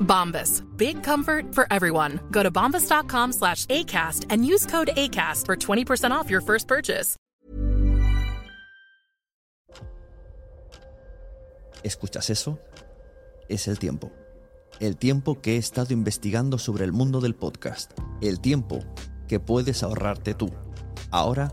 Bombas. Big comfort for everyone. Go to bombas.com slash ACAST and use code ACAST for 20% off your first purchase. ¿Escuchas eso? Es el tiempo. El tiempo que he estado investigando sobre el mundo del podcast. El tiempo que puedes ahorrarte tú. Ahora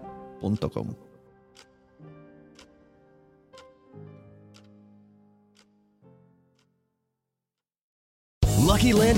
bond.com.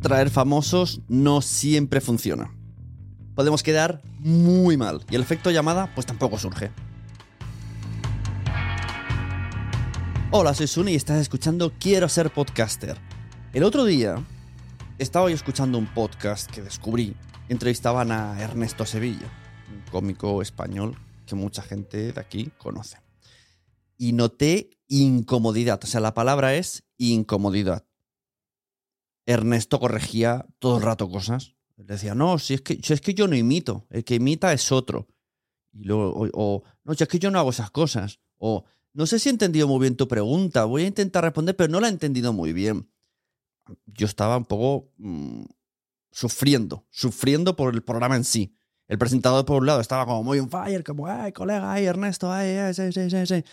Traer famosos no siempre funciona. Podemos quedar muy mal y el efecto llamada pues tampoco surge. Hola, soy Suni y estás escuchando Quiero ser podcaster. El otro día estaba yo escuchando un podcast que descubrí. Entrevistaban a Ernesto Sevilla, un cómico español que mucha gente de aquí conoce. Y noté incomodidad, o sea, la palabra es incomodidad. Ernesto corregía todo el rato cosas. Él decía, no, si es, que, si es que yo no imito, el que imita es otro. Y luego, o, o, no, si es que yo no hago esas cosas. O, no sé si he entendido muy bien tu pregunta, voy a intentar responder, pero no la he entendido muy bien. Yo estaba un poco mmm, sufriendo, sufriendo por el programa en sí. El presentador, por un lado, estaba como muy on fire, como, ay, colega, ay, Ernesto, ay, ay, sí, sí, sí, sí.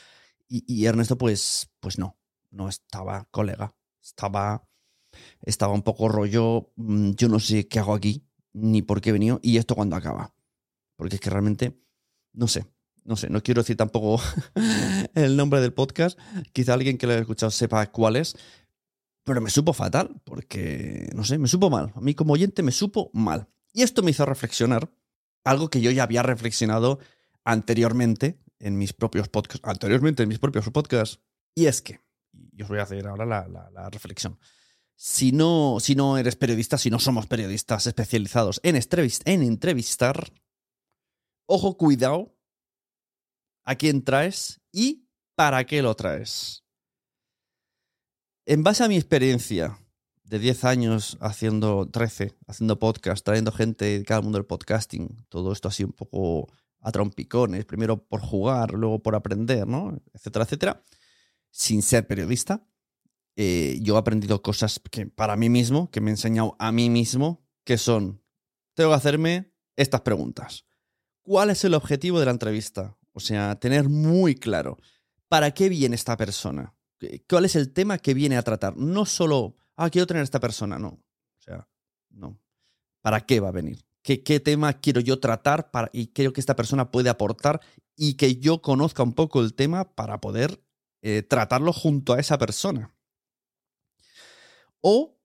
Y, y Ernesto, pues, pues no, no estaba colega, estaba estaba un poco rollo, mm, yo no sé qué hago aquí, ni por qué he venido, y esto cuando acaba. Porque es que realmente, no sé, no sé, no quiero decir tampoco el nombre del podcast, quizá alguien que lo haya escuchado sepa cuál es, pero me supo fatal, porque, no sé, me supo mal. A mí como oyente me supo mal. Y esto me hizo reflexionar algo que yo ya había reflexionado anteriormente en mis propios podcasts, anteriormente en mis propios podcasts, y es que, y os voy a hacer ahora la, la, la reflexión si no, si no eres periodista, si no somos periodistas especializados en, en entrevistar, ojo, cuidado a quién traes y para qué lo traes. En base a mi experiencia de 10 años haciendo 13, haciendo podcast, trayendo gente dedicada al mundo del podcasting, todo esto así un poco a trompicones, primero por jugar, luego por aprender, ¿no? Etcétera, etcétera, sin ser periodista. Eh, yo he aprendido cosas que para mí mismo, que me he enseñado a mí mismo, que son, tengo que hacerme estas preguntas. ¿Cuál es el objetivo de la entrevista? O sea, tener muy claro, ¿para qué viene esta persona? ¿Cuál es el tema que viene a tratar? No solo, ah, quiero tener a esta persona, no. O sea, no. ¿Para qué va a venir? ¿Qué, qué tema quiero yo tratar para, y creo que esta persona puede aportar y que yo conozca un poco el tema para poder eh, tratarlo junto a esa persona? O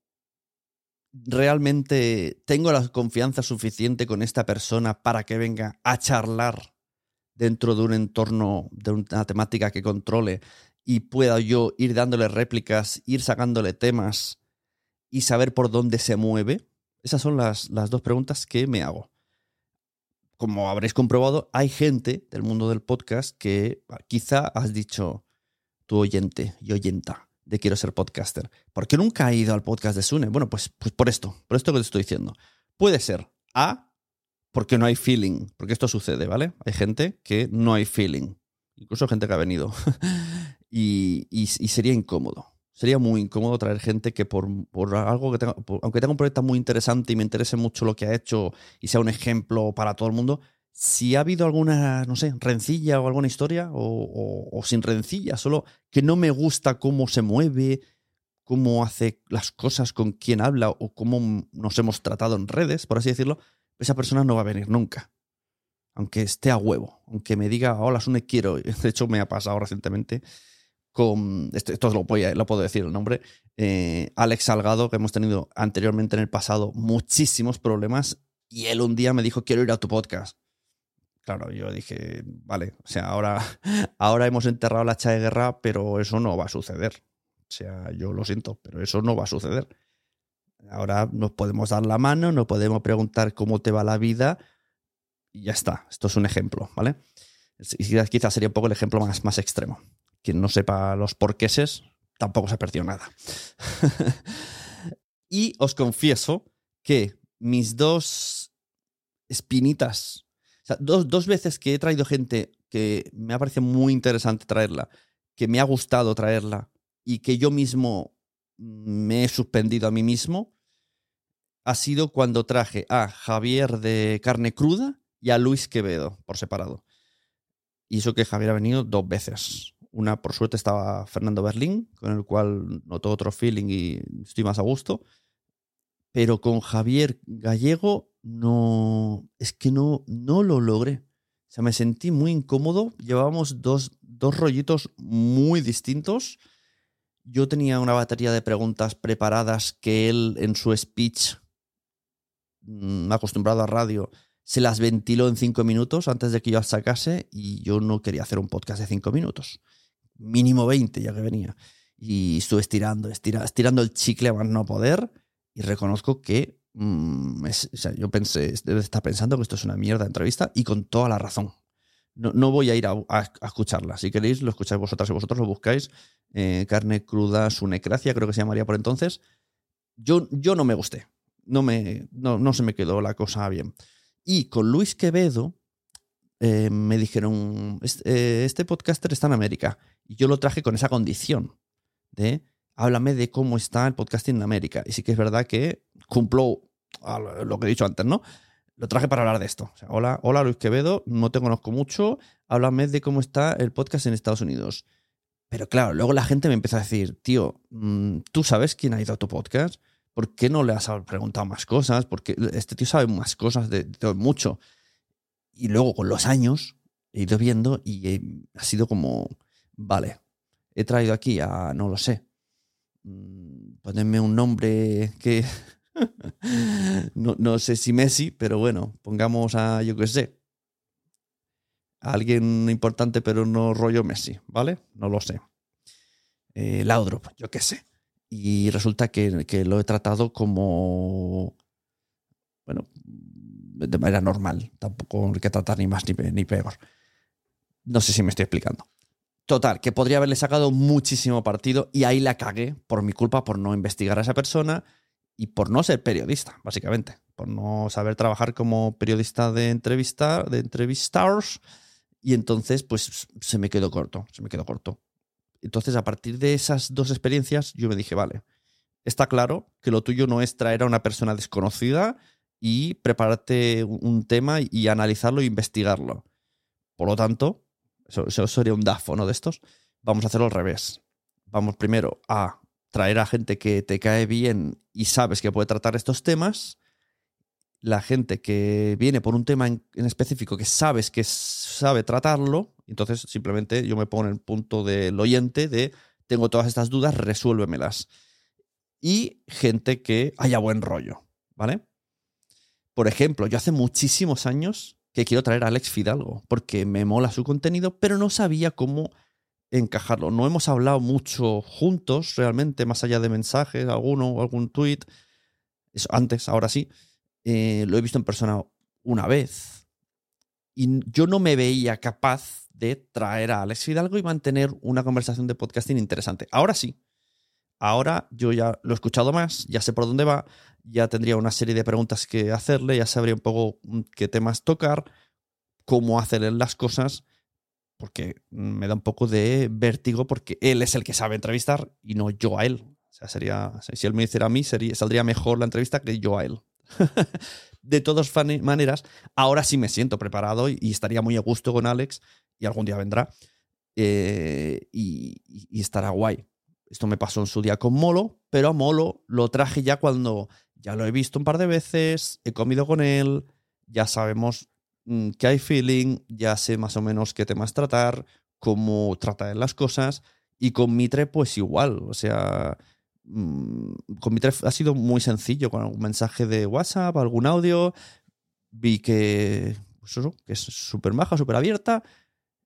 realmente tengo la confianza suficiente con esta persona para que venga a charlar dentro de un entorno, de una temática que controle y pueda yo ir dándole réplicas, ir sacándole temas y saber por dónde se mueve? Esas son las, las dos preguntas que me hago. Como habréis comprobado, hay gente del mundo del podcast que quizá has dicho, tu oyente y oyenta de Quiero ser podcaster. ¿Por qué nunca ha ido al podcast de Sune? Bueno, pues, pues por esto, por esto que te estoy diciendo. Puede ser A, porque no hay feeling, porque esto sucede, ¿vale? Hay gente que no hay feeling, incluso gente que ha venido, y, y, sería incómodo. Sería muy incómodo traer gente que por, por algo que tenga, aunque tenga un proyecto muy interesante y me interese mucho lo que ha hecho y sea un ejemplo para todo el mundo, si ha habido alguna, no sé, rencilla o alguna historia, o, sin rencilla, solo que no me gusta cómo se mueve, cómo hace las cosas, con quién habla o cómo nos hemos tratado en redes, por así decirlo, esa persona no va a venir nunca. Aunque esté a huevo, aunque me diga, hola, Sune, quiero. De hecho, me ha pasado recientemente con, esto, esto lo, voy a, lo, puedo decir el nombre, eh, Alex Salgado, que hemos tenido anteriormente en el pasado muchísimos problemas, y él un día me dijo, quiero ir a tu podcast. Claro, yo dije, vale, o sea, ahora, ahora hemos enterrado la hacha de guerra, pero eso no va a suceder. O sea, yo lo siento, pero eso no va a suceder. Ahora nos podemos dar la mano, nos podemos preguntar cómo te va la vida y ya está. Esto es un ejemplo, ¿vale? Quizás sería un poco el ejemplo más, más extremo. Quien no sepa los porqueses tampoco se ha perdido nada. y os confieso que mis dos espinitas dos, dos, veces que he traído gente que me ha parecido muy interesante traerla, que me ha gustado traerla y que yo mismo me he suspendido a mí mismo, ha sido cuando traje a Javier de Carne Cruda y a Luis Quevedo por separado. Y eso que Javier ha venido dos veces. Una, por suerte, estaba Fernando Berlín, con el cual noto otro feeling y estoy más a gusto. Pero con Javier Gallego no, es que no, no lo logré. O sea, me sentí muy incómodo. Llevábamos dos, dos rollitos muy distintos. Yo tenía una batería de preguntas preparadas que él en su speech, mmm, acostumbrado a radio, se las ventiló en cinco minutos antes de que yo las sacase y yo no quería hacer un podcast de cinco minutos. Mínimo 20 ya que venía. Y estuve estirando, estirando, estirando el chicle a no poder y reconozco que Mm, yo pensé, debe estar pensando que esto es una mierda de entrevista y con toda la razón. No, no voy a ir a, escucharla. Si queréis, lo escucháis vosotras y vosotros lo buscáis. Eh, carne cruda, su necracia, creo que se llamaría por entonces. Yo, yo no me gusté. No, me, no, no se me quedó la cosa bien. Y con Luis Quevedo eh, me dijeron, este, este podcaster está en América. Y yo lo traje con esa condición de háblame de cómo está el podcasting en América. Y sí que es verdad que cumplo lo que he dicho antes, ¿no? Lo traje para hablar de esto. Hola, hola Luis Quevedo, no te conozco mucho, háblame de cómo está el podcast en Estados Unidos. Pero claro, luego la gente me empieza a decir, tío, mm, ¿tú sabes quién ha ido a tu podcast? ¿Por qué no le has preguntado más cosas? Porque este tío sabe más cosas de, de mucho. Y luego con los años he ido viendo y he, ha sido como, vale, he traído aquí a, no lo sé, ponerme un nombre que no, no, sé si Messi, pero bueno, pongamos a, yo qué sé, a alguien importante, pero no rollo Messi, ¿vale? No lo sé. Eh, Laudrup, yo qué sé. Y resulta que, que, lo he tratado como, bueno, de manera normal. Tampoco hay que tratar ni más ni peor. No sé si me estoy explicando. Total, que podría haberle sacado muchísimo partido y ahí la cagué por mi culpa, por no investigar a esa persona y por no ser periodista, básicamente. Por no saber trabajar como periodista de entrevista, de entrevistars. Y entonces, pues se me quedó corto, se me quedó corto. Entonces, a partir de esas dos experiencias, yo me dije, vale, está claro que lo tuyo no es traer a una persona desconocida y prepararte un tema y analizarlo e investigarlo. Por lo tanto, sería un DAFO, ¿no? De estos. Vamos a hacerlo al revés. Vamos primero a traer a gente que te cae bien y sabes que puede tratar estos temas. La gente que viene por un tema en, específico que sabes que sabe tratarlo. Entonces, simplemente yo me pongo en el punto del oyente de tengo todas estas dudas, resuélvemelas. Y gente que haya buen rollo, ¿vale? Por ejemplo, yo hace muchísimos años que quiero traer a Alex Fidalgo, porque me mola su contenido, pero no sabía cómo encajarlo. No hemos hablado mucho juntos, realmente, más allá de mensajes, alguno o algún tweet. Eso, antes, ahora sí. Eh, lo he visto en persona una vez. Y yo no me veía capaz de traer a Alex Fidalgo y mantener una conversación de podcasting interesante. Ahora sí. Ahora yo ya lo he escuchado más, ya sé por dónde va, ya tendría una serie de preguntas que hacerle, ya sabría un poco qué temas tocar, cómo hacer las cosas, porque me da un poco de vértigo porque él es el que sabe entrevistar y no yo a él. O sea, sería, si él me hiciera a mí, saldría mejor la entrevista que yo a él. de todas maneras, ahora sí me siento preparado y, estaría muy a gusto con Alex y algún día vendrá eh, y estará guay. Esto me pasó en su día con Molo, pero a Molo lo traje ya cuando ya lo he visto un par de veces, he comido con él, ya sabemos mm, que hay feeling, ya sé más o menos qué temas tratar, cómo tratar las cosas. Y con Mitre, pues igual. O sea, mm, con Mitre ha sido muy sencillo, con algún mensaje de WhatsApp, algún audio. Vi que, pues eso, que es súper maja, súper abierta.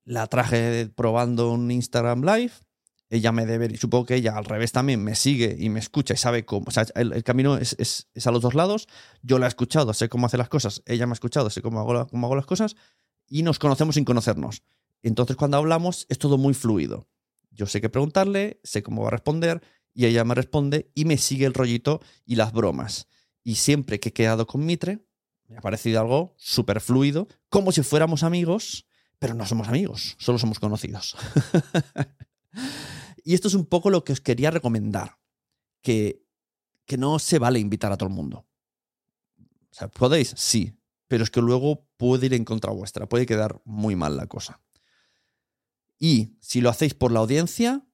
La traje probando un Instagram Live ella me debe, y supongo que ella al revés también me sigue y me escucha y sabe cómo, o sea, el, camino es, es, a los dos lados, yo la he escuchado, sé cómo hace las cosas, ella me ha escuchado, sé cómo hago, cómo hago las cosas y nos conocemos sin conocernos. Entonces cuando hablamos es todo muy fluido. Yo sé qué preguntarle, sé cómo va a responder y ella me responde y me sigue el rollito y las bromas. Y siempre que he quedado con Mitre, me ha parecido algo súper fluido, como si fuéramos amigos, pero no somos amigos, solo somos conocidos. Y esto es un poco lo que os quería recomendar, que, que no se vale invitar a todo el mundo. Podéis, sí, pero es que luego puede ir en contra vuestra, puede quedar muy mal la cosa. Y si lo hacéis por la audiencia,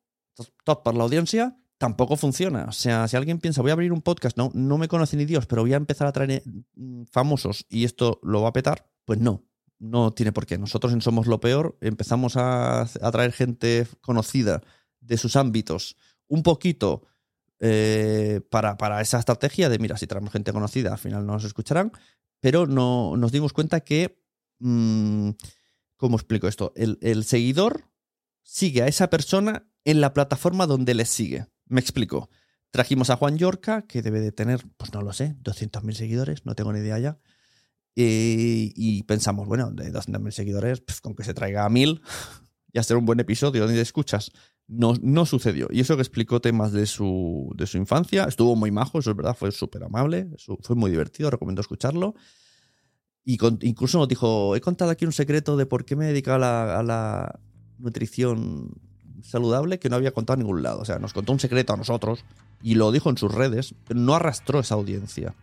top por la audiencia, tampoco funciona. O sea, si alguien piensa, voy a abrir un podcast, no, no me conoce ni Dios, pero voy a empezar a traer mm, famosos y esto lo va a petar, pues no, no tiene por qué. Nosotros en Somos lo Peor empezamos a, a traer gente conocida de sus ámbitos un poquito eh, para, para, esa estrategia de, mira, si traemos gente conocida, al final no nos escucharán, pero no, nos dimos cuenta que, mm, ¿cómo explico esto? El, seguidor sigue a esa persona en la plataforma donde le sigue. Me explico. Trajimos a Juan Yorca, que debe de tener, pues no lo sé, 200.000 seguidores, no tengo ni idea ya. Eh, y pensamos, bueno, de 200.000 seguidores, pues con que se traiga a 1.000, ya será un buen episodio donde escuchas no, no sucedió. Y eso que explicó temas de su, de su infancia, estuvo muy majo, eso es verdad, fue súper amable, fue muy divertido, recomiendo escucharlo. Y incluso nos dijo, he contado aquí un secreto de por qué me he dedicado a la, a nutrición saludable que no había contado en ningún lado. O sea, nos contó un secreto a nosotros y lo dijo en sus redes, pero no arrastró esa audiencia.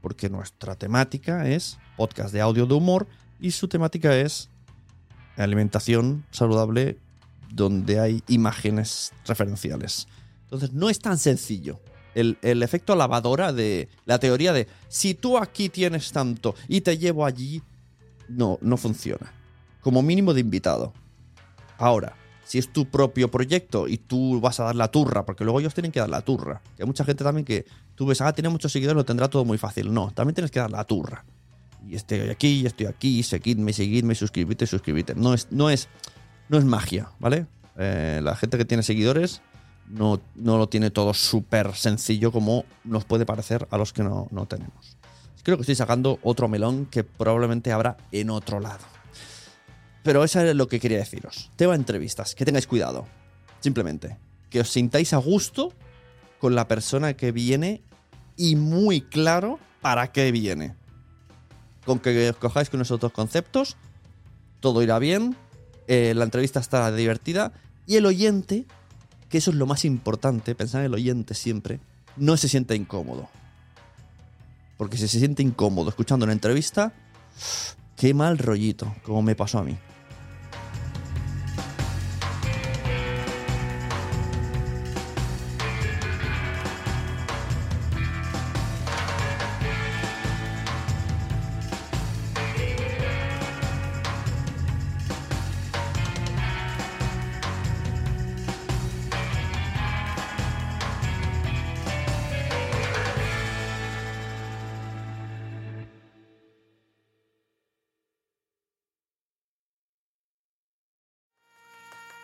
Porque nuestra temática es podcast de audio de humor y su temática es alimentación saludable donde hay imágenes referenciales. Entonces no es tan sencillo. El, efecto lavadora de la teoría de si tú aquí tienes tanto y te llevo allí, no, no funciona. Como mínimo de invitado. Ahora, si es tu propio proyecto y tú vas a dar la turra, porque luego ellos tienen que dar la turra. Hay mucha gente también que tú ves, ah, tiene muchos seguidores, lo tendrá todo muy fácil. No, también tienes que dar la turra. Y estoy aquí, y estoy aquí, seguidme, seguidme, suscribite, suscribite. No es, no es no es magia, ¿vale? Eh, la gente que tiene seguidores no, no lo tiene todo súper sencillo como nos puede parecer a los que no, no tenemos. Creo que estoy sacando otro melón que probablemente habrá en otro lado. Pero eso es lo que quería deciros. Tema entrevistas, que tengáis cuidado. Simplemente. Que os sintáis a gusto con la persona que viene y muy claro para qué viene. Con que cojáis con esos dos conceptos, todo irá bien, eh, la entrevista estará divertida y el oyente, que eso es lo más importante, pensar en el oyente siempre, no se siente incómodo. Porque si se siente incómodo escuchando una entrevista, qué mal rollito, como me pasó a mí.